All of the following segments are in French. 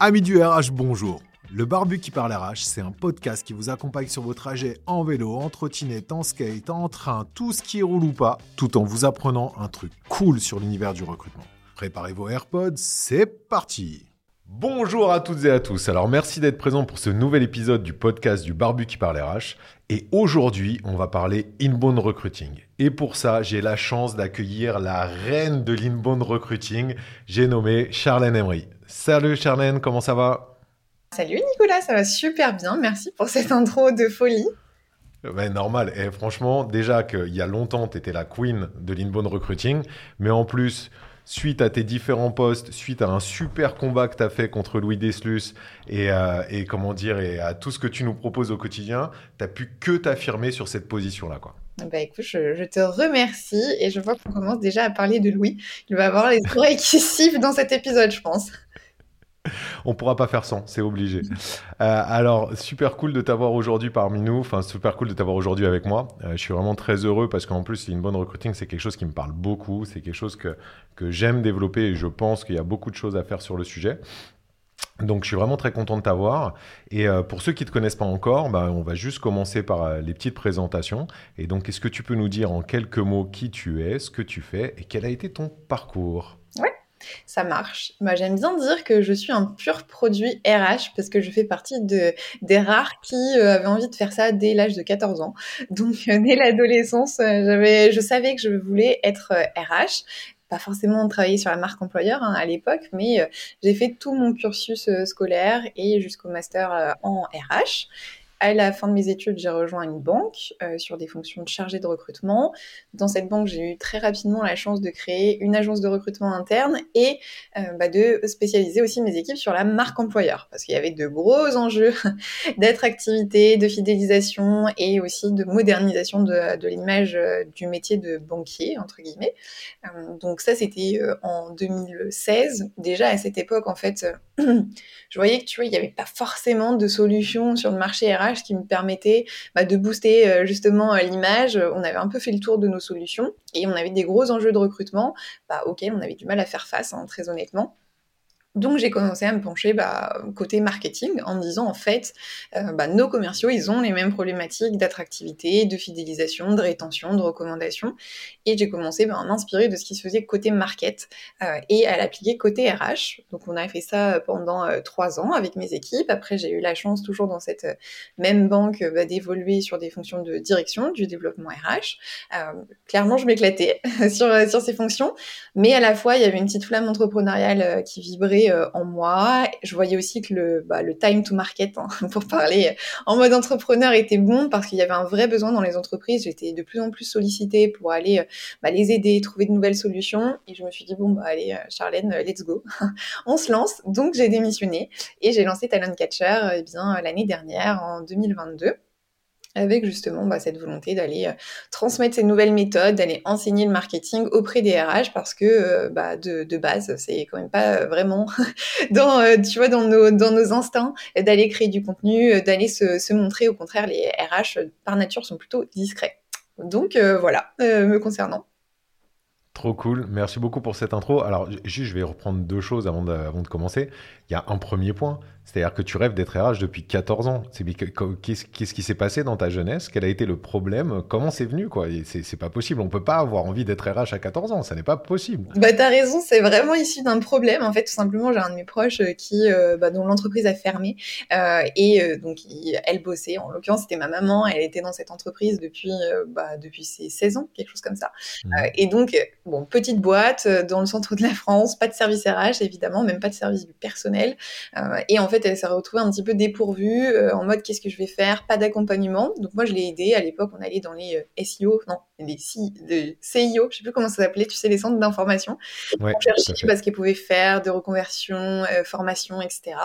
Amis du RH, bonjour. Le Barbu qui parle RH, c'est un podcast qui vous accompagne sur vos trajets en vélo, en trottinette, en skate, en train, tout ce qui roule ou pas, tout en vous apprenant un truc cool sur l'univers du recrutement. Préparez vos AirPods, c'est parti Bonjour à toutes et à tous. Alors merci d'être présent pour ce nouvel épisode du podcast du Barbu qui parle RH. Et aujourd'hui, on va parler inbound recruiting. Et pour ça, j'ai la chance d'accueillir la reine de l'inbound recruiting. J'ai nommé Charlène Emery. Salut Charlène, comment ça va? Salut Nicolas, ça va super bien. Merci pour cette intro de folie. Ben, normal. Et franchement, déjà qu'il y a longtemps, tu étais la queen de l'inbound recruiting. Mais en plus, suite à tes différents postes, suite à un super combat que tu as fait contre Louis Deslus et, euh, et, comment dire, et à tout ce que tu nous proposes au quotidien, tu n'as pu que t'affirmer sur cette position-là. quoi. Bah écoute, je, te remercie et je vois qu'on commence déjà à parler de Louis. Il va avoir les oreilles qui sifflent dans cet épisode, je pense. On pourra pas faire sans, c'est obligé. Euh, alors, super cool de t'avoir aujourd'hui parmi nous. Enfin, super cool de t'avoir aujourd'hui avec moi. Euh, je suis vraiment très heureux parce qu'en plus, une bonne recruiting, c'est quelque chose qui me parle beaucoup. C'est quelque chose que, que j'aime développer et je pense qu'il y a beaucoup de choses à faire sur le sujet. Donc je suis vraiment très content de t'avoir. Et euh, pour ceux qui ne te connaissent pas encore, bah, on va juste commencer par les petites présentations. Et donc, est-ce que tu peux nous dire en quelques mots qui tu es, ce que tu fais et quel a été ton parcours? Ça marche. Moi, j'aime bien dire que je suis un pur produit RH parce que je fais partie de, des rares qui euh, avaient envie de faire ça dès l'âge de 14 ans. Donc, euh, dès l'adolescence, euh, je savais que je voulais être RH pas forcément travailler sur la marque employeur hein, à l'époque, mais j'ai fait tout mon cursus scolaire et jusqu'au master en RH. À la fin de mes études, j'ai rejoint une banque euh, sur des fonctions de chargé de recrutement. Dans cette banque, j'ai eu très rapidement la chance de créer une agence de recrutement interne et euh, bah, de spécialiser aussi mes équipes sur la marque employeur parce qu'il y avait de gros enjeux d'attractivité, de fidélisation et aussi de modernisation de, de l'image euh, du métier de banquier entre guillemets. Euh, donc ça, c'était en 2016. Déjà à cette époque, en fait, je voyais que tu vois, il n'y avait pas forcément de solution sur le marché RH qui me permettait bah, de booster euh, justement euh, l'image. On avait un peu fait le tour de nos solutions et on avait des gros enjeux de recrutement bah, auxquels on avait du mal à faire face, hein, très honnêtement. Donc j'ai commencé à me pencher bah, côté marketing en me disant en fait euh, bah, nos commerciaux ils ont les mêmes problématiques d'attractivité, de fidélisation, de rétention, de recommandation et j'ai commencé bah, à m'inspirer de ce qui se faisait côté market euh, et à l'appliquer côté RH. Donc on a fait ça pendant euh, trois ans avec mes équipes. Après j'ai eu la chance toujours dans cette même banque d'évoluer sur des fonctions de direction du développement RH. clairement je m'éclatais sur, sur ces fonctions, mais à la fois il y avait une petite flamme entrepreneuriale qui vibrait euh, en moi. Je voyais aussi que le, bah, time to market, hein, pour parler en mode entrepreneur, était bon parce qu'il y avait un vrai besoin dans les entreprises. J'étais de plus en plus sollicitée pour aller euh, bah, les aider, trouver de nouvelles solutions. Et je me suis dit, bon, bah, allez, euh, Charlène, let's go. On se lance. Donc, j'ai démissionné et j'ai lancé Talent Catcher eh l'année dernière, en 2022 avec justement bah, cette volonté d'aller euh, transmettre ces nouvelles méthodes, d'aller enseigner le marketing auprès des RH parce que euh, bah, de, base, c'est quand même pas vraiment dans, euh, tu vois, dans nos, dans nos instincts d'aller créer du contenu, d'aller se, montrer. Au contraire, les RH, par nature, sont plutôt discrets. Donc voilà, me concernant. Trop cool, merci beaucoup pour cette intro. Alors, juste, je vais reprendre deux choses avant de commencer. Il y a un premier point, c'est-à-dire que tu rêves d'être RH depuis 14 ans. Qu'est-ce qui s'est passé dans ta jeunesse? Quel a été le problème? Comment c'est venu quoi? C'est pas possible. On peut pas avoir envie d'être RH à 14 ans. Ça n'est pas possible. Bah t'as raison. C'est vraiment issu d'un problème. En fait, tout simplement, j'ai un de mes proches euh, qui, euh, bah, dont l'entreprise a fermé euh, et euh, donc elle bossait. En l'occurrence, c'était ma maman. Elle était dans cette entreprise depuis bah, depuis ses 16 ans, quelque chose comme ça. Mmh. et donc, bon, petite boîte dans le centre de la France, pas de service RH évidemment, même pas de service du personnel. et en fait elle s'est retrouvée un petit peu dépourvue, euh, en mode qu'est-ce que je vais faire, pas d'accompagnement. Donc moi, je l'ai aidée. À l'époque, on allait dans les euh, SEO, non, les CIO, je sais plus comment ça s'appelait, tu sais, les centres d'information. Ouais, on cherchait ce qu'elle pouvait faire, de reconversion, euh, formation, etc.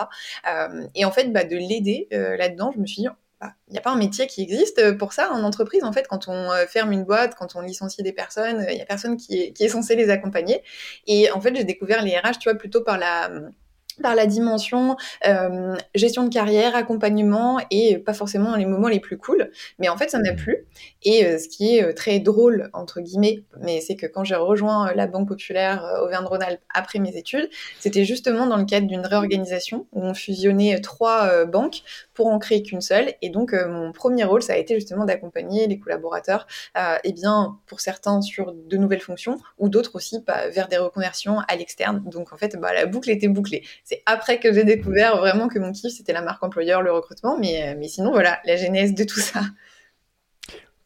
et en fait, bah, de l'aider là-dedans, je me suis dit, bah, il n'y a pas un métier qui existe pour ça en entreprise. En fait, quand on ferme une boîte, quand on licencie des personnes, il n'y a personne qui est, qui est censé les accompagner. Et en fait, j'ai découvert les RH, tu vois, plutôt par la par la dimension euh, gestion de carrière, accompagnement et pas forcément les moments les plus cool. Mais en fait, ça m'a mmh. plu. Et euh, ce qui est euh, très drôle, entre guillemets, mais c'est que quand j'ai rejoint la Banque Populaire Auvergne-Rhône-Alpes après mes études, c'était justement dans le cadre d'une réorganisation où on fusionnait trois banques pour en créer qu'une seule. Et donc, mon premier rôle, ça a été justement d'accompagner les collaborateurs, et bien, pour certains sur de nouvelles fonctions ou d'autres aussi bah, vers des reconversions à l'externe. Donc, en fait, bah, la boucle était bouclée. C'est après que j'ai découvert vraiment que mon kiff, c'était la marque employeur, le recrutement. Mais, euh, mais sinon, voilà, la genèse de tout ça.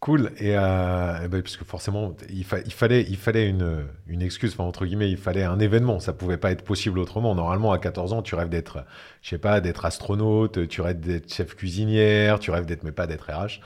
Cool. Et, euh, ben, parce que forcément, il, fallait, il fallait une, une excuse, enfin, entre guillemets, il fallait un événement. Ça pouvait pas être possible autrement. Normalement, à 14 ans, tu rêves d'être, je sais pas, d'être astronaute, tu rêves d'être chef cuisinière, tu rêves d'être, mais pas d'être RH.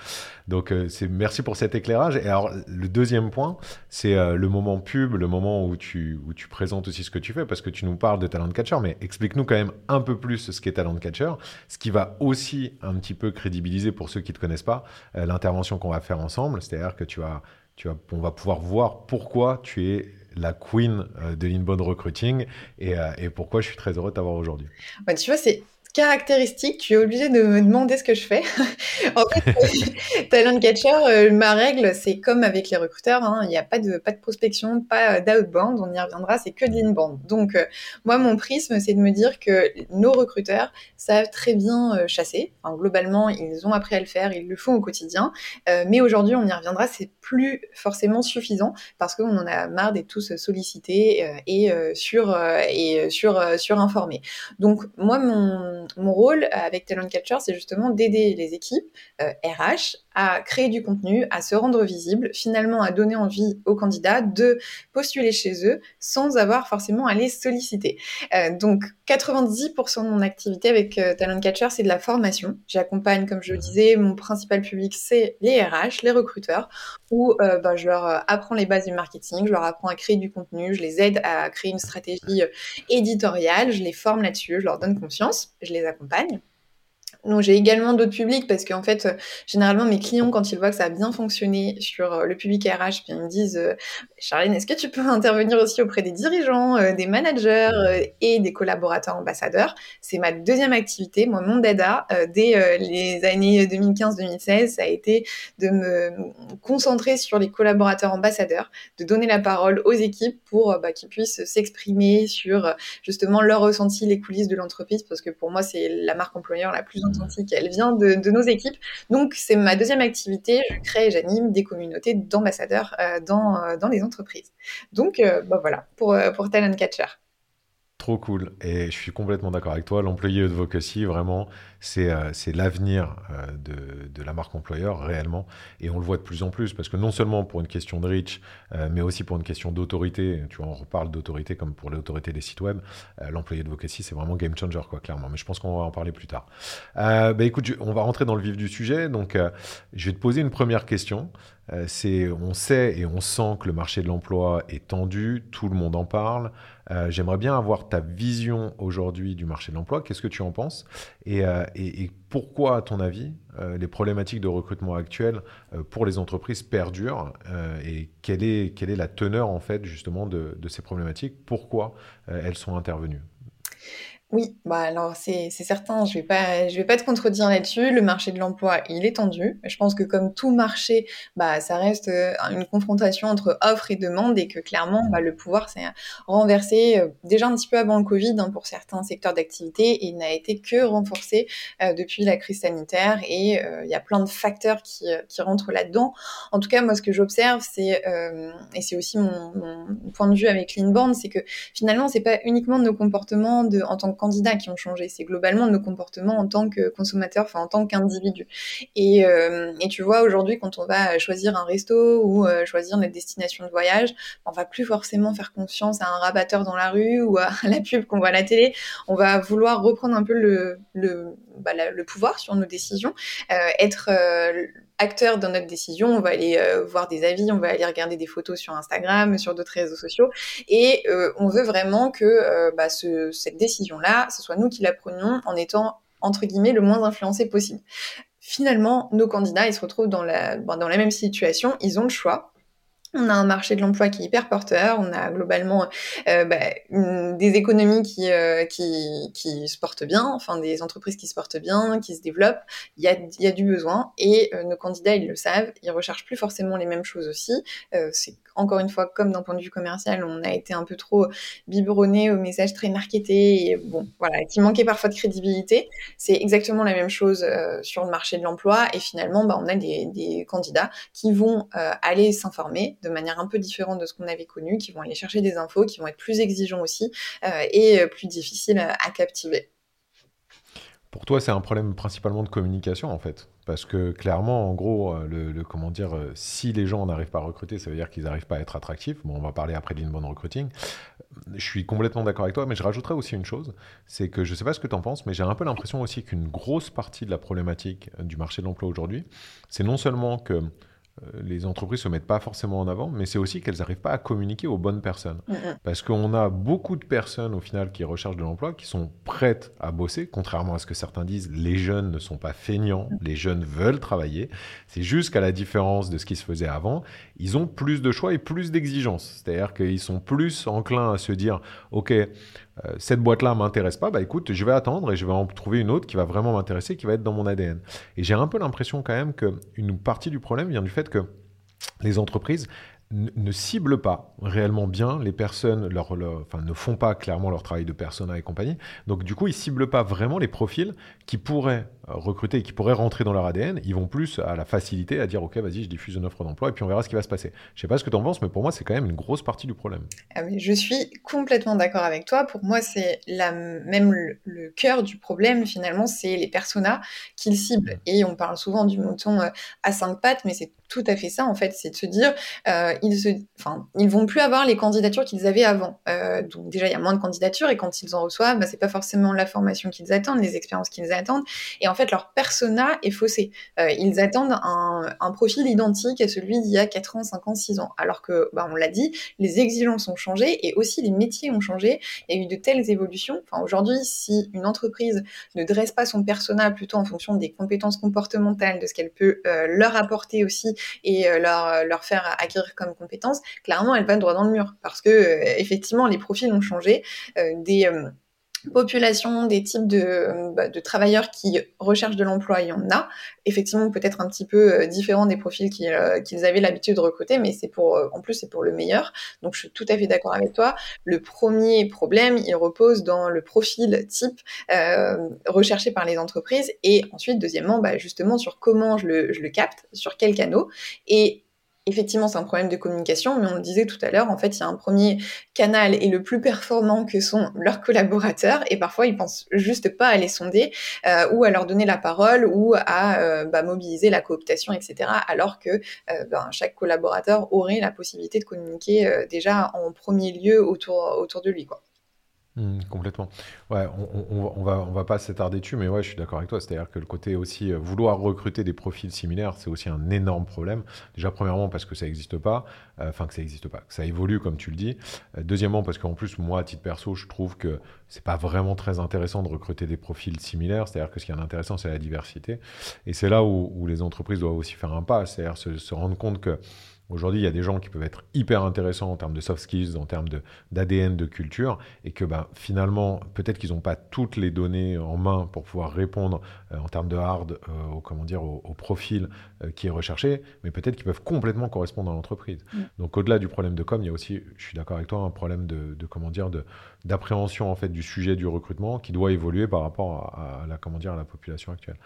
Donc, euh, c'est merci pour cet éclairage. Et alors, le deuxième point, c'est euh, le moment pub, le moment où tu, où tu présentes aussi ce que tu fais, parce que tu nous parles de Talent Catcher, mais explique-nous quand même un peu plus ce qu'est Talent Catcher, ce qui va aussi un petit peu crédibiliser pour ceux qui ne te connaissent pas euh, l'intervention qu'on va faire ensemble. C'est-à-dire que tu vas, tu vas, on va pouvoir voir pourquoi tu es la queen de l'inbound recruiting et, et, pourquoi je suis très heureux de t'avoir aujourd'hui. Bah, tu vois, c'est caractéristique, tu es obligé de me demander ce que je fais. en fait, talent catcher, euh, ma règle, c'est comme avec les recruteurs, hein, il n'y a pas de, pas de prospection, pas d'outbound, on y reviendra, c'est que de l'inbound. Donc, euh, moi, mon prisme, c'est de me dire que nos recruteurs savent très bien euh, chasser. Globalement, ils ont appris à le faire, ils le font au quotidien. mais aujourd'hui, on y reviendra, c'est plus forcément suffisant parce qu'on en a marre d'être tous sollicités et sur et sur surinformés. Donc, moi, mon mon, rôle avec Talent Catcher, c'est justement d'aider les équipes RH euh, à créer du contenu, à se rendre visible, finalement à donner envie aux candidats de postuler chez eux sans avoir forcément à les solliciter. Euh, donc 90% de mon activité avec euh, Talent Catcher, c'est de la formation. J'accompagne, comme je le disais, mon principal public, c'est les RH, les recruteurs, où bah, je leur apprends les bases du marketing, je leur apprends à créer du contenu, je les aide à créer une stratégie éditoriale, je les forme là-dessus, je leur donne confiance les accompagne. Donc j'ai également d'autres publics parce qu'en fait, euh, généralement mes clients, quand ils voient que ça a bien fonctionné sur euh, le public RH, puis ils me disent euh, Charlène, est-ce que tu peux intervenir aussi auprès des dirigeants, des managers et des collaborateurs ambassadeurs? C'est ma deuxième activité. Moi, mon dada, dès les années 2015-2016, ça a été de me concentrer sur les collaborateurs ambassadeurs, de donner la parole aux équipes pour bah, qu'ils puissent s'exprimer sur justement leur ressenti, les coulisses de l'entreprise, parce que pour moi, c'est la marque employeur la plus elle vient de, nos équipes. Donc, c'est ma deuxième activité. Je crée j'anime des communautés d'ambassadeurs euh, dans, euh, dans les entreprises. Donc, euh, bah voilà, pour Talent Catcher. Trop cool. Et je suis complètement d'accord avec toi. L'employé advocacy, vraiment, c'est euh, l'avenir euh, de, de, la marque employeur réellement. Et on le voit de plus en plus parce que non seulement pour une question de reach, euh, mais aussi pour une question d'autorité. Tu vois, on reparle d'autorité comme pour l'autorité des sites web. Euh, l'employé advocacy, c'est vraiment game changer, quoi, clairement. Mais je pense qu'on va en parler plus tard. bah, écoute, on va rentrer dans le vif du sujet. Donc, je vais te poser une première question. C'est, on sait et on sent que le marché de l'emploi est tendu. Tout le monde en parle. Euh, j'aimerais bien avoir ta vision aujourd'hui du marché de l'emploi. Qu'est-ce que tu en penses? Euh, et, pourquoi, à ton avis, euh, les problématiques de recrutement actuelles pour les entreprises perdurent Et quelle est, la teneur, en fait, justement, de ces problématiques? Pourquoi elles sont intervenues? Oui, bah alors c'est certain, je vais pas je vais pas te contredire là-dessus. Le marché de l'emploi, il est tendu. Je pense que comme tout marché, bah ça reste euh, une confrontation entre offre et demande et que clairement, bah, le pouvoir s'est renversé euh, déjà un petit peu avant le Covid hein, pour certains secteurs d'activité et n'a été que renforcé euh, depuis la crise sanitaire et il y a plein de facteurs qui, qui rentrent là-dedans. En tout cas, moi ce que j'observe, c'est et c'est aussi mon, mon, point de vue avec l'Inbound, c'est que finalement c'est pas uniquement nos comportements de en tant que candidats qui ont changé, c'est globalement nos comportements en tant que consommateurs, enfin en tant qu'individu. Et, euh, tu vois, aujourd'hui, quand on va choisir un resto ou euh, choisir notre destination de voyage, on va plus forcément faire confiance à un rabatteur dans la rue ou à la pub qu'on voit à la télé. On va vouloir reprendre un peu le, le, bah, pouvoir sur nos décisions, euh, être acteur dans notre décision, on va aller euh, voir des avis, on va aller regarder des photos sur Instagram, sur d'autres réseaux sociaux, et euh, on veut vraiment que euh, bah, cette décision-là, ce soit nous qui la prenions en étant entre guillemets le moins influencé possible. Finalement, nos candidats, ils se retrouvent dans la, dans la même situation, ils ont le choix on a un marché de l'emploi qui est hyper porteur, on a globalement euh, bah, des économies qui, euh, qui, qui, se portent bien, enfin des entreprises qui se portent bien, qui se développent, il y a, y a du besoin et euh, nos candidats ils le savent, ils recherchent plus forcément les mêmes choses aussi. c'est encore une fois comme d'un point de vue commercial, on a été un peu trop biberonné aux messages très marketés et bon voilà, qui manquait parfois de crédibilité. C'est exactement la même chose sur le marché de l'emploi et finalement bah, on a des candidats qui vont aller s'informer de manière un peu différente de ce qu'on avait connu, qui vont aller chercher des infos, qui vont être plus exigeants aussi euh, et euh, plus difficiles à, captiver. Pour toi, c'est un problème principalement de communication en fait. Parce que clairement, en gros, euh, le, comment dire, si les gens n'arrivent pas à recruter, ça veut dire qu'ils n'arrivent pas à être attractifs. Bon, on va parler après d'inbound recruiting. Je suis complètement d'accord avec toi, mais je rajouterais aussi une chose, c'est que je ne sais pas ce que tu en penses, mais j'ai un peu l'impression aussi qu'une grosse partie de la problématique du marché de l'emploi aujourd'hui, c'est non seulement que les entreprises se mettent pas forcément en avant, mais c'est aussi qu'elles n'arrivent pas à communiquer aux bonnes personnes. Parce qu'on a beaucoup de personnes au final qui recherchent de l'emploi, qui sont prêtes à bosser, contrairement à ce que certains disent, les jeunes ne sont pas feignants, les jeunes veulent travailler. C'est juste qu'à la différence de ce qui se faisait avant, ils ont plus de choix et plus d'exigences. C'est-à-dire qu'ils sont plus enclins à se dire, OK, euh, cette boîte-là m'intéresse pas, bah écoute, je vais attendre et je vais en trouver une autre qui va vraiment m'intéresser, qui va être dans mon ADN. Et j'ai un peu l'impression quand même qu'une partie du problème vient du fait que les entreprises ne ciblent pas réellement bien les personnes, leur, enfin, ne font pas clairement leur travail de persona et compagnie. Donc du coup, ils ciblent pas vraiment les profils qui pourraient recruter et qui pourraient rentrer dans leur ADN. Ils vont plus à la facilité, à dire ok, vas-y, je diffuse une offre d'emploi et puis on verra ce qui va se passer. Je sais pas ce que tu en penses, mais pour moi, c'est quand même une grosse partie du problème. Ah je suis complètement d'accord avec toi. Pour moi, c'est même le, cœur du problème finalement, c'est les personas qu'ils ciblent. Et on parle souvent du mouton euh, à cinq pattes, mais c'est tout à fait ça en fait, c'est de se dire euh, ils se, ils vont plus avoir les candidatures qu'ils avaient avant. Euh, donc déjà il y a moins de candidatures et quand ils en reçoivent, bah, c'est pas forcément la formation qu'ils attendent, les expériences qu'ils attendent et en fait leur persona est faussé. Euh, ils attendent un, profil identique à celui d'il y a 4 ans, 5 ans, 6 ans. Alors que bah, on l'a dit, les exigences ont changé et aussi les métiers ont changé. Il y a eu de telles évolutions. Enfin aujourd'hui, si une entreprise ne dresse pas son persona plutôt en fonction des compétences comportementales, de ce qu'elle peut euh, leur apporter aussi et euh, leur, leur faire acquérir comme compétences, clairement, elle va droit dans le mur parce que effectivement, les profils ont changé. Populations, des types de, bah, de, travailleurs qui recherchent de l'emploi, il y en a. Effectivement, peut-être un petit peu différent des profils qu'ils avaient l'habitude de recruter, mais c'est pour, en plus, c'est pour le meilleur. Donc, je suis tout à fait d'accord avec toi. Le premier problème, il repose dans le profil type euh, recherché par les entreprises, et ensuite, deuxièmement, bah, justement, sur comment je le, je le capte, sur quels canaux, et Effectivement, c'est un problème de communication, mais on le disait tout à l'heure, en fait, il y a un premier canal et le plus performant que sont leurs collaborateurs, et parfois ils pensent juste pas à les sonder euh, ou à leur donner la parole ou à euh, bah, mobiliser la cooptation, etc. Alors que euh, ben, chaque collaborateur aurait la possibilité de communiquer déjà en premier lieu autour autour de lui, quoi. Mmh, complètement. Ouais, on, on, va, on va pas s'attarder dessus, mais ouais, je suis d'accord avec toi. C'est-à-dire que le côté aussi, euh, vouloir recruter des profils similaires, c'est aussi un énorme problème. Déjà, premièrement, parce que ça n'existe pas, euh, enfin, que ça n'existe pas, que ça évolue, comme tu le dis. Euh, deuxièmement, parce qu'en plus, moi, à titre perso, je trouve que c'est pas vraiment très intéressant de recruter des profils similaires. C'est-à-dire que ce qui est intéressant, c'est la diversité. Et c'est là où, les entreprises doivent aussi faire un pas, c'est-à-dire se rendre compte que Aujourd'hui, il y a des gens qui peuvent être hyper intéressants en termes de soft skills, en termes d'ADN, de, culture, et que ben, finalement, peut-être qu'ils n'ont pas toutes les données en main pour pouvoir répondre euh, en termes de hard euh, au, comment dire, au, profil euh, qui est recherché, mais peut-être qu'ils peuvent complètement correspondre à l'entreprise. Mm. Donc au-delà du problème de com, il y a aussi, je suis d'accord avec toi, un problème de, comment dire, d'appréhension en fait du sujet du recrutement qui doit évoluer par rapport à, la, comment dire, à la population actuelle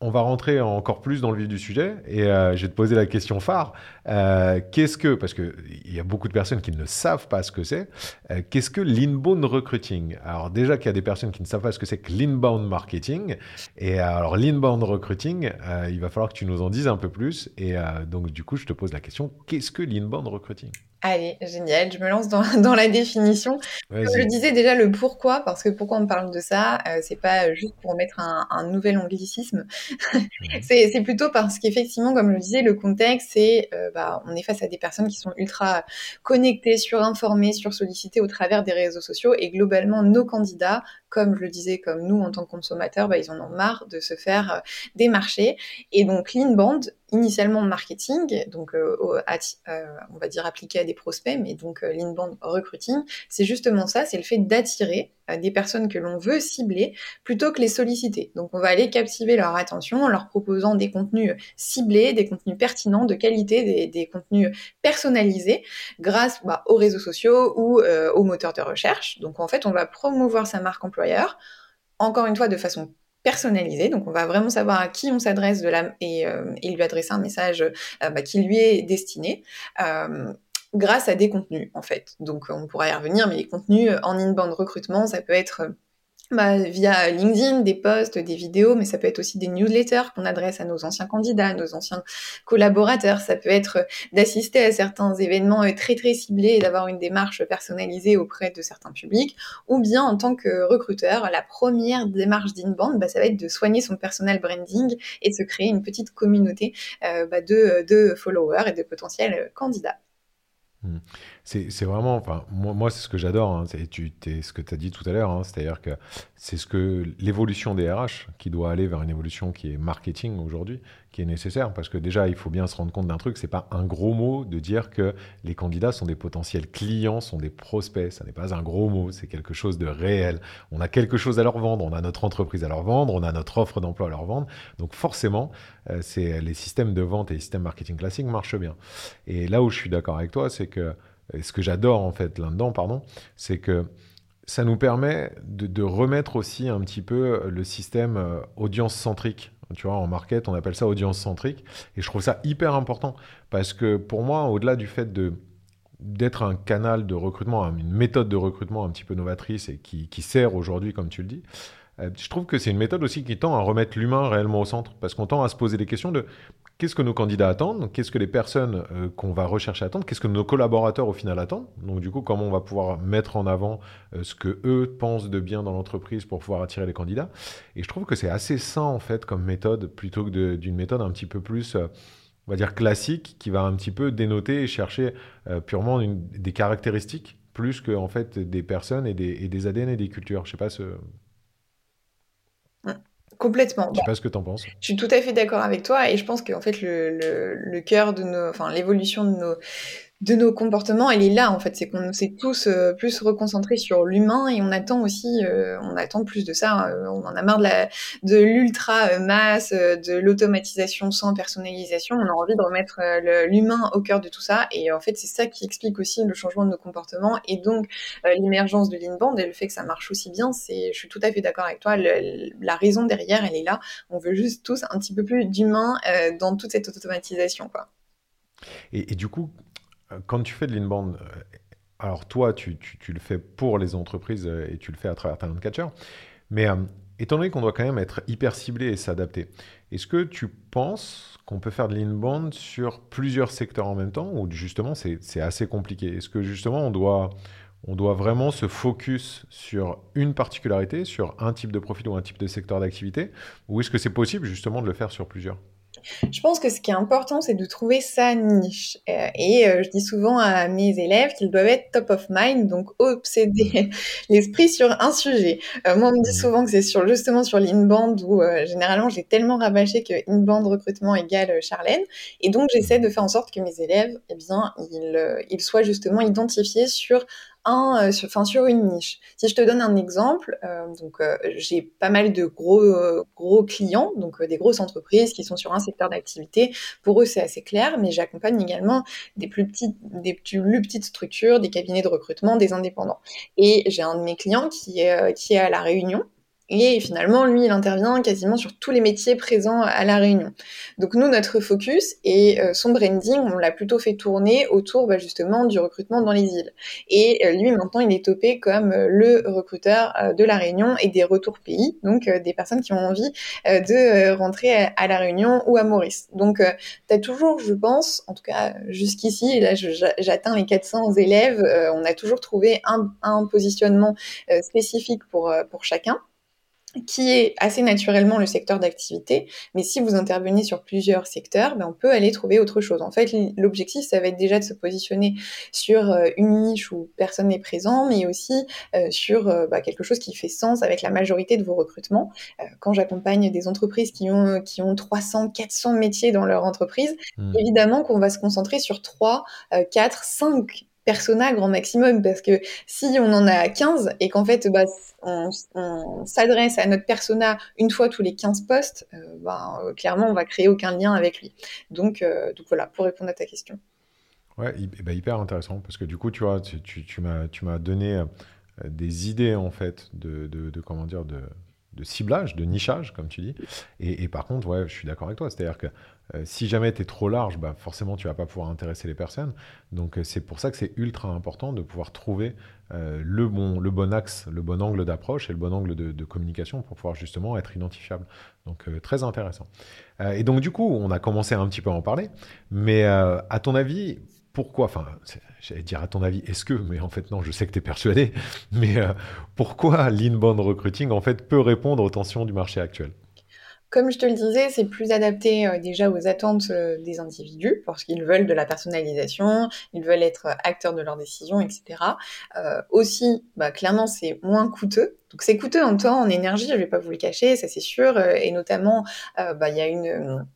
on va rentrer encore plus dans le vif du sujet et euh, je vais te poser la question phare. Euh, qu'est-ce que, parce qu'il y a beaucoup de personnes qui ne savent pas ce que c'est, euh, qu'est-ce que l'inbound recruiting? Alors déjà qu'il y a des personnes qui ne savent pas ce que c'est que l'inbound marketing. Et alors l'inbound recruiting, il va falloir que tu nous en dises un peu plus. Et donc du coup, je te pose la question, qu'est-ce que l'inbound recruiting? Allez, génial, je me lance dans, dans la définition. Je disais déjà le pourquoi, parce que pourquoi on parle de ça, euh, c'est pas juste pour mettre un, un nouvel anglicisme, c'est plutôt parce qu'effectivement, comme je le disais, le contexte, c'est euh, bah, on est face à des personnes qui sont ultra connectées, surinformées, sursollicitées au travers des réseaux sociaux, et globalement, nos candidats comme je le disais, comme nous en tant que consommateurs, bah, ils en ont marre de se faire euh, démarcher. Et donc l'inbound, initialement marketing, donc euh, euh, on va dire appliqué à des prospects, mais donc euh, l'inbound recruiting, c'est justement ça, c'est le fait d'attirer des personnes que l'on veut cibler plutôt que les solliciter. Donc on va aller captiver leur attention en leur proposant des contenus ciblés, des contenus pertinents, de qualité, des, contenus personnalisés grâce bah, aux réseaux sociaux ou aux moteurs de recherche. Donc en fait, on va promouvoir sa marque employeur encore une fois de façon personnalisé. Donc, on va vraiment savoir à qui on s'adresse euh, et, lui adresser un message euh, bah, qui lui est destiné. Euh, grâce à des contenus en fait. Donc on pourra y revenir, mais les contenus en inbound recrutement, ça peut être bah, via LinkedIn, des posts, des vidéos, mais ça peut être aussi des newsletters qu'on adresse à nos anciens candidats, nos anciens collaborateurs. Ça peut être d'assister à certains événements euh, très très ciblés et d'avoir une démarche personnalisée auprès de certains publics. Ou bien en tant que recruteur, la première démarche d'inbound, bah, ça va être de soigner son personal branding et de se créer une petite communauté euh, bah, de followers et de potentiels candidats. Mmh. C'est vraiment, enfin, moi, moi c'est ce que j'adore, hein, c'est ce que tu as dit tout à l'heure, hein, c'est-à-dire que c'est ce que l'évolution des RH qui doit aller vers une évolution qui est marketing aujourd'hui, qui est nécessaire, parce que déjà, il faut bien se rendre compte d'un truc, c'est pas un gros mot de dire que les candidats sont des potentiels clients, sont des prospects, ça n'est pas un gros mot, c'est quelque chose de réel. On a quelque chose à leur vendre, on a notre entreprise à leur vendre, on a notre offre d'emploi à leur vendre, donc forcément, euh, c'est les systèmes de vente et les systèmes marketing classiques marchent bien. Et là où je suis d'accord avec toi, c'est que et ce que j'adore en fait là-dedans, pardon, c'est que ça nous permet de, remettre aussi un petit peu le système euh, audience centrique. Tu vois, en market, on appelle ça audience centrique. Et je trouve ça hyper important parce que pour moi, au-delà du fait de d'être un canal de recrutement, une méthode de recrutement un petit peu novatrice et qui, qui sert aujourd'hui, comme tu le dis, euh, je trouve que c'est une méthode aussi qui tend à remettre l'humain réellement au centre, parce qu'on tend à se poser des questions de qu'est-ce que nos candidats attendent, qu'est-ce que les personnes euh, qu'on va rechercher attendent, qu'est-ce que nos collaborateurs au final attendent? Donc du coup, comment on va pouvoir mettre en avant euh, ce que eux pensent de bien dans l'entreprise pour pouvoir attirer les candidats? Et je trouve que c'est assez sain en fait comme méthode plutôt que d'une méthode un petit peu plus euh, on va dire classique qui va un petit peu dénoter et chercher purement des caractéristiques plus que en fait des personnes et des, ADN et des cultures. Je sais pas Complètement. Je sais pas ce que tu en penses. Je suis tout à fait d'accord avec toi et je pense qu'en fait le, le, le cœur de nos, enfin l'évolution de nos de nos comportements, elle est là en fait, c'est qu'on s'est tous euh, plus reconcentrés sur l'humain et on attend aussi, euh, on attend plus de ça. Euh, on en a marre de la, de l'ultra masse, de l'automatisation sans personnalisation. On a envie de remettre l'humain au cœur de tout ça et en fait c'est ça qui explique aussi le changement de nos comportements et donc l'émergence de l'inbound et le fait que ça marche aussi bien. C'est, je suis tout à fait d'accord avec toi. la raison derrière, elle est là. On veut juste tous un petit peu plus d'humain dans toute cette automatisation, quoi. Et, du coup, quand tu fais de l'inbound, euh, alors toi, tu, le fais pour les entreprises euh, et tu le fais à travers Talent Catcher, mais euh, étant donné qu'on doit quand même être hyper ciblé et s'adapter, est-ce que tu penses qu'on peut faire de l'inbound sur plusieurs secteurs en même temps ou justement c'est assez compliqué? Est-ce que justement on doit, on doit vraiment se focus sur une particularité, sur un type de profil ou un type de secteur d'activité Ou est-ce que c'est possible justement de le faire sur plusieurs? Je pense que ce qui est important, c'est de trouver sa niche. Euh, et euh, je dis souvent à mes élèves qu'ils doivent être top of mind, donc obséder l'esprit sur un sujet. Euh, moi, on me dit mmh. souvent que c'est sur, justement sur l'inbound où généralement j'ai tellement rabâché que inbound recrutement égale Charlène. Et donc, j'essaie de faire en sorte que mes élèves, eh bien, ils, ils soient justement identifiés sur euh, sur, enfin, sur une niche. Si je te donne un exemple, euh, donc euh, j'ai pas mal de gros gros clients, donc des grosses entreprises qui sont sur un secteur d'activité. Pour eux, c'est assez clair, mais j'accompagne également des plus petites, des plus petites structures, des cabinets de recrutement, des indépendants. Et j'ai un de mes clients qui est qui est à la Réunion et finalement, lui, il intervient quasiment sur tous les métiers présents à La Réunion. Donc nous, notre focus et euh, son branding, on l'a plutôt fait tourner autour bah, justement du recrutement dans les îles. Et euh, lui, maintenant, il est topé comme euh, le recruteur de La Réunion et des retours pays, donc des personnes qui ont envie de rentrer à, La Réunion ou à Maurice. Donc tu as toujours, je pense, en tout cas jusqu'ici, là j'atteins les 400 élèves, on a toujours trouvé un, un positionnement spécifique pour, pour chacun. Qui est assez naturellement le secteur d'activité, mais si vous intervenez sur plusieurs secteurs, ben on peut aller trouver autre chose. En fait, l'objectif, ça va être déjà de se positionner sur euh, une niche où personne n'est présent, mais aussi euh, sur euh, bah, quelque chose qui fait sens avec la majorité de vos recrutements. quand j'accompagne des entreprises qui ont, qui ont 300, 400 métiers dans leur entreprise, mmh. évidemment qu'on va se concentrer sur 3, 4, 5 persona grand maximum parce que si on en a 15 et qu'en fait bah, on, s'adresse à notre persona une fois tous les 15 postes, euh, bah, euh, clairement on va créer aucun lien avec lui. Donc, euh, donc voilà, pour répondre à ta question. Ouais, bah, hyper intéressant parce que du coup, tu vois, tu, tu, m'as donné des idées en fait de, de comment dire de de ciblage, de nichage, comme tu dis. Et, par contre, ouais, je suis d'accord avec toi. C'est-à-dire que euh, si jamais tu es trop large, bah, forcément, tu vas pas pouvoir intéresser les personnes. Donc, euh, c'est pour ça que c'est ultra important de pouvoir trouver euh, le, bon, le bon axe, le bon angle d'approche et le bon angle de, communication pour pouvoir justement être identifiable. Donc, très intéressant. et donc, du coup, on a commencé un petit peu à en parler. Mais à ton avis, pourquoi, enfin, j'allais dire à ton avis, est-ce que, mais en fait non, je sais que tu es persuadé, mais pourquoi l'inbound recruiting en fait peut répondre aux tensions du marché actuel? Comme je te le disais, c'est plus adapté euh, déjà aux attentes euh, des individus, parce qu'ils veulent de la personnalisation, ils veulent être acteurs de leurs décisions, etc. aussi, bah, clairement, c'est moins coûteux. Donc c'est coûteux en temps, en énergie, je vais pas vous le cacher, ça c'est sûr. et notamment, bah, il y a une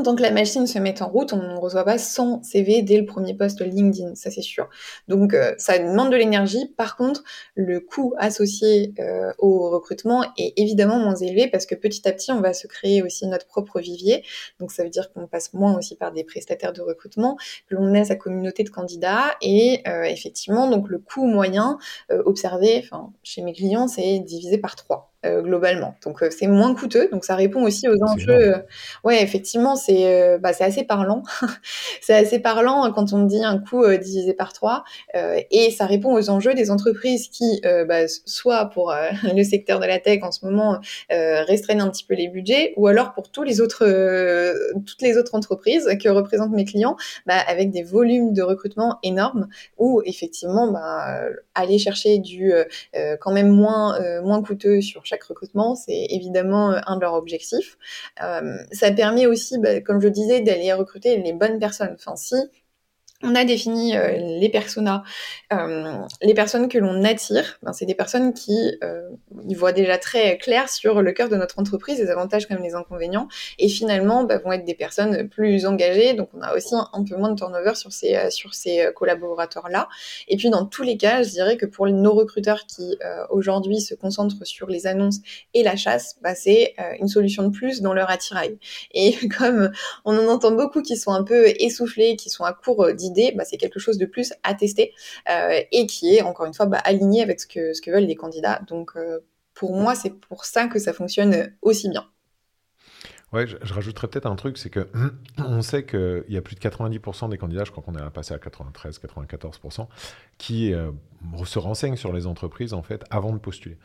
donc la machine se met en route, on ne reçoit pas 100 CV dès le premier poste LinkedIn, ça c'est sûr. Donc euh, ça demande de l'énergie. Par contre, le coût associé euh, au recrutement est évidemment moins élevé parce que petit à petit, on va se créer aussi notre propre vivier. Donc ça veut dire qu'on passe moins aussi par des prestataires de recrutement, que l'on a sa communauté de candidats et euh, effectivement, donc le coût moyen observé, chez mes clients, c'est divisé par 3. Euh, globalement. Donc euh, c'est moins coûteux, donc ça répond aussi aux enjeux. Euh, ouais, effectivement, c'est bah, c'est assez parlant. c'est assez parlant quand on dit un coût divisé par trois, et ça répond aux enjeux des entreprises qui, bah, soit pour le secteur de la tech en ce moment, restreignent un petit peu les budgets, ou alors pour tous les autres, toutes les autres entreprises que représentent mes clients, bah, avec des volumes de recrutement énormes, où effectivement, bah, aller chercher du quand même moins moins coûteux sur chaque recrutement, c'est évidemment euh, un de leurs objectifs. Euh, ça permet aussi, bah, comme je disais, d'aller recruter les bonnes personnes. Enfin, si on a défini euh, les personas, euh, les personnes que l'on attire. Ben, c'est des personnes qui euh, y voient déjà très clair sur le cœur de notre entreprise, les avantages comme les inconvénients, et finalement ben, vont être des personnes plus engagées. Donc on a aussi un, peu moins de turnover sur ces euh, sur ces collaborateurs là. Et puis dans tous les cas, je dirais que pour nos recruteurs qui aujourd'hui se concentrent sur les annonces et la chasse, ben, c'est une solution de plus dans leur attirail. Et comme on en entend beaucoup qui sont un peu essoufflés, qui sont à court d'idées bah, c'est quelque chose de plus à tester euh, et qui est encore une fois bah, aligné avec ce que, ce que veulent les candidats. Donc euh, pour moi, c'est pour ça que ça fonctionne aussi bien. Ouais, je, rajouterais peut-être un truc, c'est que on sait qu'il y a plus de 90% des candidats, je crois qu'on est passé à 93, 94%, qui euh, se renseignent sur les entreprises en fait avant de postuler.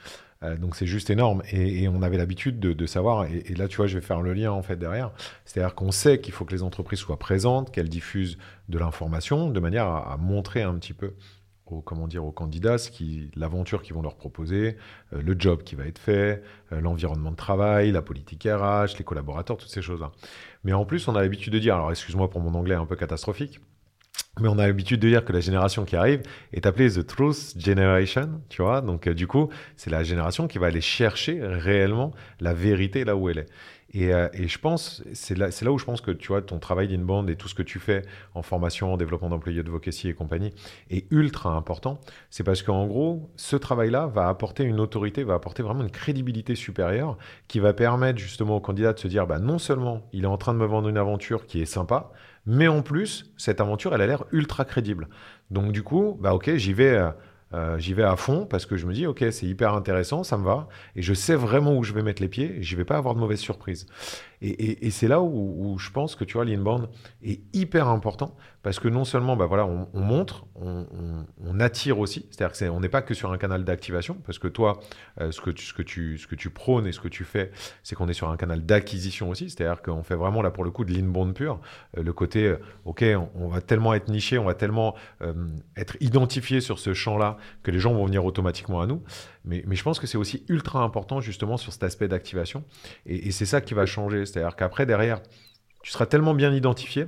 Euh, donc c'est juste énorme et, on avait l'habitude de, savoir. Et, et, là, tu vois, je vais faire le lien en fait derrière. C'est-à-dire qu'on sait qu'il faut que les entreprises soient présentes, qu'elles diffusent de l'information de manière à montrer un petit peu aux, comment dire, aux candidats l'aventure qu'ils vont leur proposer, euh, le job qui va être fait, euh, l'environnement de travail, la politique RH, les collaborateurs, toutes ces choses-là. Mais en plus, on a l'habitude de dire, alors excuse-moi pour mon anglais un peu catastrophique, mais on a l'habitude de dire que la génération qui arrive est appelée The Truth Generation, tu vois. Donc, euh, du coup, c'est la génération qui va aller chercher réellement la vérité là où elle est. Euh, et, je pense, c'est là, là, où je pense que tu vois, ton travail d'inbound et tout ce que tu fais en formation, en développement d'employés de vocacy et compagnie est ultra important. C'est parce qu'en gros, ce travail-là va apporter une autorité, va apporter vraiment une crédibilité supérieure qui va permettre justement au candidat de se dire, bah, non seulement il est en train de me vendre une aventure qui est sympa, mais en plus, cette aventure, elle a l'air ultra crédible. Donc du coup, bah ok, j'y vais. Euh, j'y vais à fond parce que je me dis, ok, c'est hyper intéressant, ça me va, et je sais vraiment où je vais mettre les pieds, et vais pas avoir de mauvaises surprises. Et, c'est là où, je pense que tu vois, l'inbound est hyper important parce que non seulement, bah voilà, on, montre, on, attire aussi, c'est-à-dire qu'on n'est pas que sur un canal d'activation parce que toi, euh, ce, que tu, prônes et ce que tu fais, c'est qu'on est sur un canal d'acquisition aussi, c'est-à-dire qu'on fait vraiment là pour le coup de l'inbound pur, euh, le côté, ok, on, va tellement être niché, on va tellement être identifié sur ce champ-là que les gens vont venir automatiquement à nous. Mais, je pense que c'est aussi ultra important justement sur cet aspect d'activation. Et, c'est ça qui va changer. C'est-à-dire qu'après, derrière, tu seras tellement bien identifié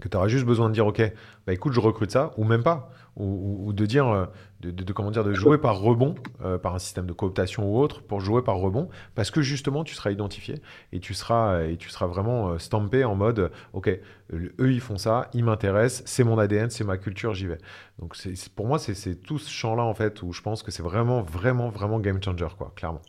que tu auras juste besoin de dire, OK, bah écoute, je recrute ça, ou même pas, ou, de dire, euh, de, comment dire, de jouer par rebond, euh, par un système de cooptation ou autre, pour jouer par rebond, parce que justement, tu seras identifié et tu seras, et tu seras vraiment euh, stampé en mode, OK, eux, ils font ça, ils m'intéressent, c'est mon ADN, c'est ma culture, j'y vais. Donc, c'est, pour moi, c'est, tout ce champ-là, en fait, où je pense que c'est vraiment, vraiment, vraiment game changer, quoi, clairement.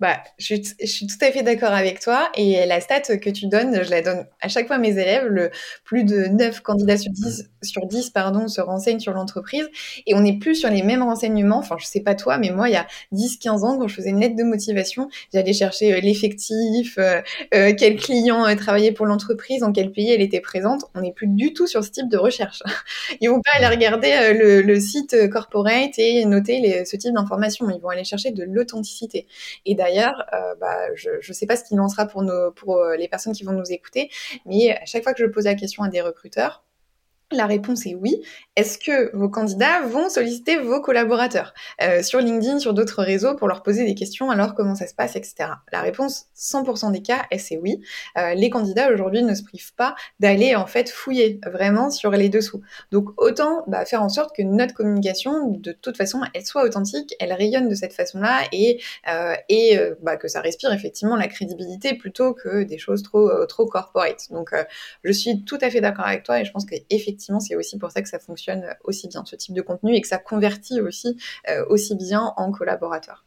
Bah, je suis, tout à fait d'accord avec toi. Et la stat que tu donnes, je la donne à chaque fois à mes élèves. Le plus de 9 candidats sur 10, sur 10 pardon, se renseignent sur l'entreprise. Et on n'est plus sur les mêmes renseignements. Enfin, je sais pas toi, mais moi, il y a 10, 15 ans, quand je faisais une lettre de motivation, j'allais chercher euh, l'effectif, euh, euh, quel client travaillait pour l'entreprise, en quel pays elle était présente. On n'est plus du tout sur ce type de recherche. Ils vont pas aller regarder le, le, site corporate et noter ce type d'informations. Ils vont aller chercher de l'authenticité. Et d'ailleurs, euh, bah, je ne sais pas ce qu'il en sera pour euh, les personnes qui vont nous écouter, mais à chaque fois que je pose la question à des recruteurs, la réponse est oui. Est-ce que vos candidats vont solliciter vos collaborateurs euh, sur LinkedIn, sur d'autres réseaux pour leur poser des questions, alors comment ça se passe, etc. La réponse, 100% des cas, c'est oui. Euh, les candidats aujourd'hui ne se privent pas d'aller en fait fouiller vraiment sur les dessous. Donc autant bah, faire en sorte que notre communication, de toute façon, elle soit authentique, elle rayonne de cette façon-là et, euh, et bah, que ça respire effectivement la crédibilité plutôt que des choses trop trop corporate. Donc je suis tout à fait d'accord avec toi et je pense qu'effectivement effectivement, c'est aussi pour ça que ça fonctionne aussi bien, ce type de contenu, et que ça convertit aussi euh, aussi bien en collaborateurs.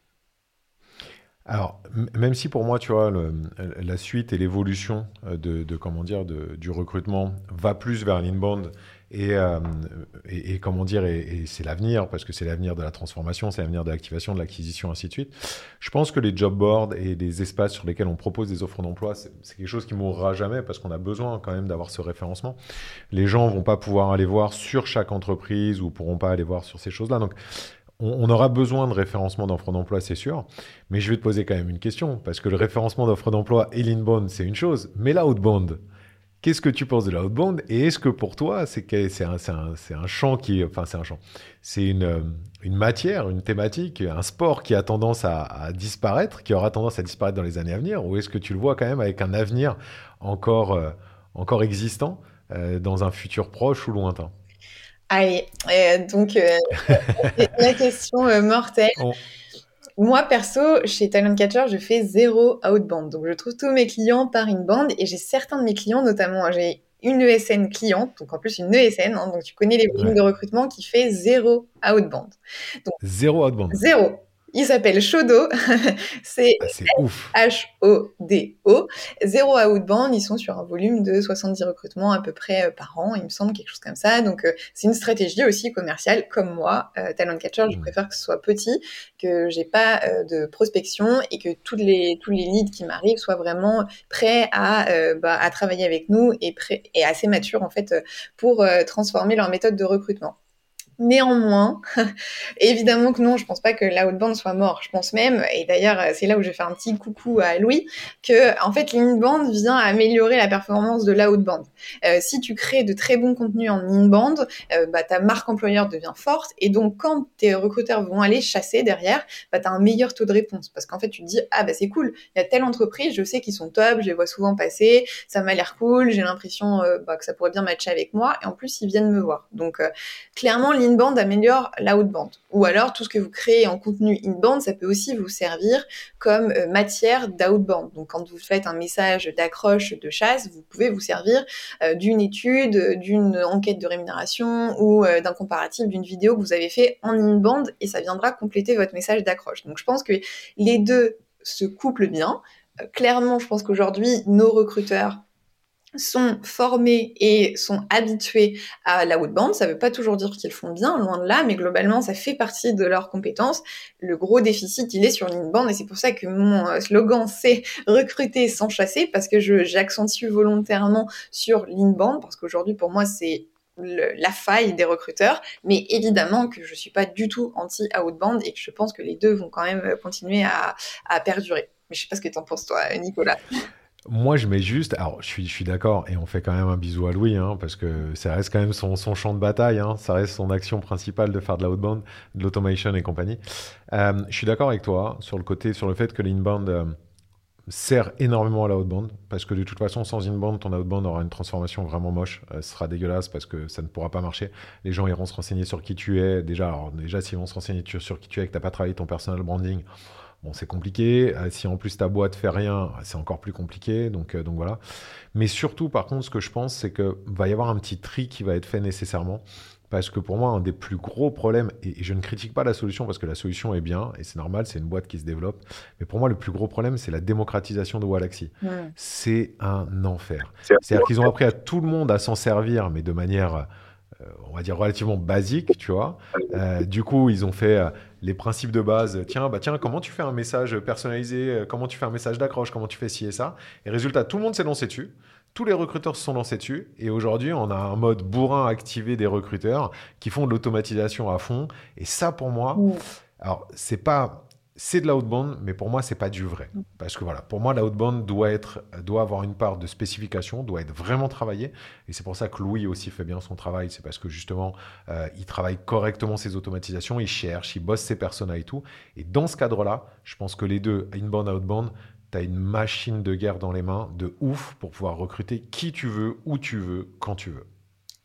Alors, même si pour moi, tu vois, la suite et l'évolution euh, de, comment dire, du recrutement va plus vers l'inbound euh, et, comment dire, c'est l'avenir, parce que c'est l'avenir de la transformation, c'est l'avenir de l'activation, de l'acquisition, ainsi de suite. Je pense que les job boards et les espaces sur lesquels on propose des offres d'emploi, c'est quelque chose qui mourra jamais, parce qu'on a besoin quand même d'avoir ce référencement. Les gens vont pas pouvoir aller voir sur chaque entreprise ou pourront pas aller voir sur ces choses-là. Donc, on, aura besoin de référencement d'offres d'emploi, c'est sûr. Mais je vais te poser quand même une question, parce que le référencement d'offres d'emploi et l'inbound, c'est une chose, mais l'outbound, Qu'est-ce que tu penses de l'outbound et est-ce que pour toi, c'est un, un, un, champ qui, enfin c'est un champ, c'est une, euh, une, matière, une thématique, un sport qui a tendance à, disparaître, qui aura tendance à disparaître dans les années à venir, ou est-ce que tu le vois quand même avec un avenir encore, euh, encore existant euh, dans un futur proche ou lointain? Allez, donc la question mortelle. Moi, perso, chez Talent Catcher, je fais zéro outbound. Donc, je trouve tous mes clients par inbound et j'ai certains de mes clients, notamment, j'ai une ESN cliente, donc en plus une ESN, hein, donc tu connais les volumes de recrutement qui fait zéro outbound. Donc, zéro outbound. Zéro. Il s'appelle Shodo. c'est ah, H-O-D-O. Zéro outbound. Ils sont sur un volume de 70 recrutements à peu près euh, par an, il me semble, quelque chose comme ça. Donc, euh, c'est une stratégie aussi commerciale, comme moi. Euh, Talent Catcher, je préfère que ce soit petit, que j'ai pas de prospection et que toutes les, tous les leads qui m'arrivent soient vraiment prêts à, bah, à travailler avec nous et, prêts, et assez matures, en fait, pour transformer leur méthode de recrutement. Néanmoins, évidemment que non, je pense pas que l'outbound soit mort. Je pense même, et d'ailleurs c'est là où je vais faire un petit coucou à Louis, que en fait l'inbound vient améliorer la performance de l'outbound. Euh, si tu crées de très bons contenus en inbound, euh, bah, ta marque employeur devient forte et donc quand tes recruteurs vont aller chasser derrière, bah, tu as un meilleur taux de réponse parce qu'en fait tu te dis ah bah c'est cool, il y a telle entreprise, je sais qu'ils sont top, je les vois souvent passer, ça m'a l'air cool, j'ai l'impression euh, bah, que ça pourrait bien matcher avec moi et en plus ils viennent me voir. Donc euh, clairement inbound améliore l'outbound. Ou alors, tout ce que vous créez en contenu inbound, ça peut aussi vous servir comme euh, matière d'outbound. Donc, quand vous faites un message d'accroche de chasse, vous pouvez vous servir euh, d'une étude, d'une enquête de rémunération ou euh, d'un comparatif d'une vidéo que vous avez fait en inbound et ça viendra compléter votre message d'accroche. Donc, je pense que les deux se couplent bien. clairement, je pense qu'aujourd'hui, nos recruteurs sont formés et sont habitués à la bande. Ça ne veut pas toujours dire qu'ils font bien, loin de là, mais globalement, ça fait partie de leurs compétences. Le gros déficit, il est sur l'inbound et c'est pour ça que mon euh, slogan, c'est recruter sans chasser parce que j'accentue volontairement sur l'inbound parce qu'aujourd'hui, pour moi, c'est la faille des recruteurs, mais évidemment que je suis pas du tout anti-outbound et que je pense que les deux vont quand même continuer à, à perdurer. Mais je sais pas ce que tu en penses toi, Nicolas. Moi, je mets juste. Alors, je suis, d'accord, et on fait quand même un bisou à Louis, hein, parce que ça reste quand même son, champ de bataille, hein, ça reste son action principale de faire de l'outbound, de l'automation et compagnie. Euh, je suis d'accord avec toi sur le côté, sur le fait que l'inbound euh, sert énormément à l'outbound, parce que de toute façon, sans inbound, ton outbound aura une transformation vraiment moche. Euh, ce sera dégueulasse parce que ça ne pourra pas marcher. Les gens iront se renseigner sur qui tu es. Déjà, alors, déjà s'ils vont se renseigner sur qui tu es et que tu n'as pas travaillé ton personal branding, Bon, c'est compliqué. Euh, si en plus ta boîte fait rien, c'est encore plus compliqué. Donc, euh, donc voilà. Mais surtout, par contre, ce que je pense, c'est que va y avoir un petit tri qui va être fait nécessairement. Parce que pour moi, un des plus gros problèmes, et je ne critique pas la solution parce que la solution est bien, et c'est normal, c'est une boîte qui se développe, mais pour moi, le plus gros problème, c'est la démocratisation de Walaxy. C'est un enfer. C'est-à-dire qu'ils ont appris à tout le monde à s'en servir, mais de manière euh, on va dire relativement basique, tu vois. Euh, du coup, ils ont fait euh, les principes de base. Tiens, bah tiens, comment tu fais un message personnalisé Comment tu fais un message d'accroche Comment tu fais ci et ça Et résultat, tout le monde s'est lancé dessus. Tous les recruteurs se sont lancés dessus. Et aujourd'hui, on a un mode bourrin activé des recruteurs qui font de l'automatisation à fond. Et ça, pour moi, alors c'est pas c'est de l'outbound, mais pour moi, c'est pas du vrai. Parce que voilà, pour moi, l'outbound doit, être, doit avoir une part de spécification, doit être vraiment travaillé. Et c'est pour ça que Louis aussi fait bien son travail. C'est parce que justement, euh, il travaille correctement ses automatisations, il cherche, il bosse ses personas et tout. Et dans ce cadre-là, je pense que les deux, inbound, outbound, tu as une machine de guerre dans les mains de ouf pour pouvoir recruter qui tu veux, où tu veux, quand tu veux.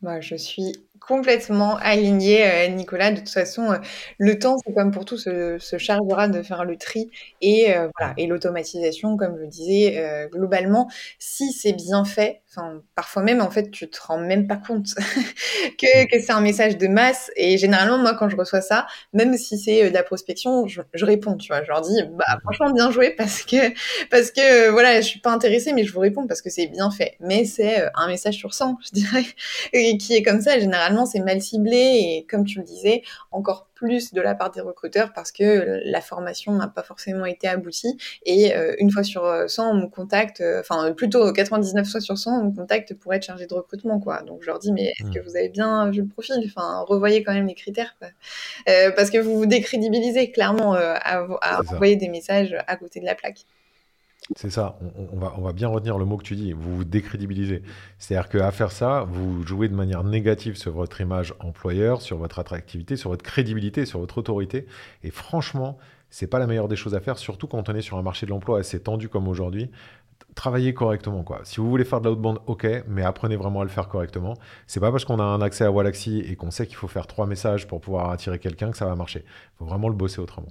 Moi, je suis complètement aligné, euh, Nicolas. De toute façon, euh, le temps, c'est comme pour tout, se, chargera de faire le tri et euh, voilà et l'automatisation, comme je disais, globalement, si c'est bien fait, enfin parfois même en fait, tu te rends même pas compte que, mm. que c'est un message de masse. Et généralement, moi, quand je reçois ça, même si c'est de la prospection, je, réponds, tu vois, je leur dis, bah mm. franchement bien joué parce que parce que voilà, je suis pas intéressée, mais je vous réponds parce que c'est bien fait. Mais c'est un message sur 100, je dirais, et qui est comme ça généralement c'est mal ciblé et comme tu le disais, encore plus de la part des recruteurs parce que la formation n'a pas forcément été aboutie et euh, une fois sur 100 on me contacte, euh, enfin plutôt 99 fois sur 100 on me contacte pour être chargé de recrutement quoi. Donc je leur dis mais est-ce que mmh. vous avez bien vu le profil? Enfin revoyez quand même les critères euh, parce que vous vous décrédibilisez clairement à, à envoyer des messages à côté de la plaque. C'est ça, on, va, on va bien retenir le mot que tu dis, vous vous décrédibilisez. C'est-à-dire qu'à faire ça, vous jouez de manière négative sur votre image employeur, sur votre attractivité, sur votre crédibilité, sur votre autorité. Et franchement, c'est pas la meilleure des choses à faire, surtout quand on est sur un marché de l'emploi assez tendu comme aujourd'hui. Travaillez correctement, quoi. Si vous voulez faire de l'outbound, ok, mais apprenez vraiment à le faire correctement. C'est pas parce qu'on a un accès à Wallaxy et qu'on sait qu'il faut faire trois messages pour pouvoir attirer quelqu'un que ça va marcher. Il faut vraiment le bosser autrement.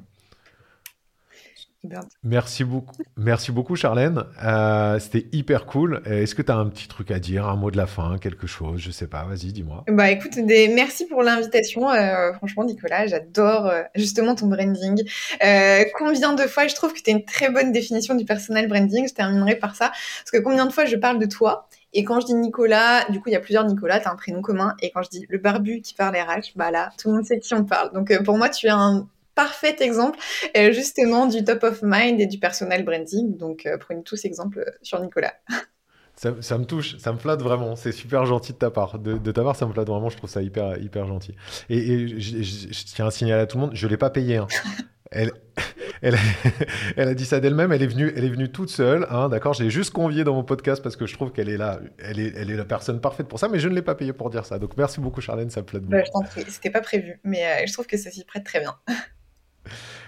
Merci beaucoup, merci beaucoup Charlène. Euh, c'était hyper cool. Est-ce que tu as un petit truc à dire, un mot de la fin, quelque chose? Je sais pas, vas-y, dis-moi. Bah écoute, des... merci pour l'invitation. Euh, franchement, Nicolas, j'adore euh, justement ton branding. combien de fois je trouve que tu as une très bonne définition du personal branding Je terminerai par ça. Parce que combien de fois je parle de toi? Et quand je dis Nicolas, du coup, il y a plusieurs Nicolas, tu as un prénom commun. Et quand je dis le barbu qui parle RH, bah là, tout le monde sait qui on parle. Donc pour moi, tu es un parfait exemple euh, justement du top of mind et du personal branding. Donc euh, prenez tous exemple euh, sur Nicolas. Ça, me touche, ça me flatte vraiment. C'est super gentil de ta part. De, ta part, ça me flatte vraiment. Je trouve ça hyper, hyper gentil. Et, je, tiens à signaler à tout le monde, je l'ai pas payé. Hein. Elle, elle, elle, a dit ça d'elle-même. Elle est venue, elle est venue toute seule. Hein, D'accord. J'ai juste convié dans mon podcast parce que je trouve qu'elle est là. Elle est, elle est la personne parfaite pour ça. Mais je ne l'ai pas payé pour dire ça. Donc merci beaucoup, Charlène. Ça me flatte beaucoup. Bah, je t'en prie. C'était pas prévu, mais je trouve que ça s'y prête très bien.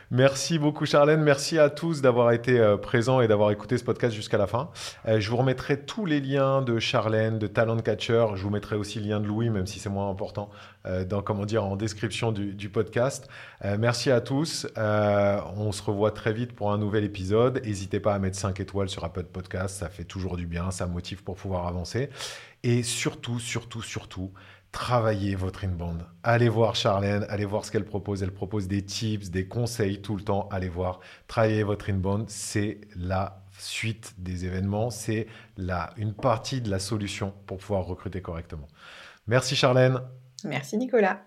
Merci beaucoup Charlène, merci à tous d'avoir été euh, présents et d'avoir écouté ce podcast jusqu'à la fin. Euh, je vous remettrai tous les liens de Charlène, de Talent Catcher, je vous mettrai aussi le lien de Louis, même si c'est moins important, euh, dans, comment dire, en description du, podcast. merci à tous, on se revoit très vite pour un nouvel épisode. N'hésitez pas à mettre 5 étoiles sur Apple Podcast, ça fait toujours du bien, ça motive pour pouvoir avancer. Et surtout, surtout, surtout, travaillez votre inbound. Allez voir Charlène, allez voir ce qu'elle propose. Elle propose des tips, des conseils tout le temps. Allez voir. Travaillez votre inbound. C'est la suite des événements. C'est une partie de la solution pour pouvoir recruter correctement. Merci Charlène. Merci Nicolas.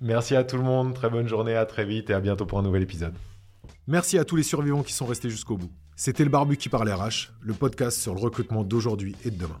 Merci à tout le monde. Très bonne journée. À très vite et à bientôt pour un nouvel épisode. Merci à tous les survivants qui sont restés jusqu'au bout. C'était le Barbu qui parlait RH, le podcast sur le recrutement d'aujourd'hui et de demain.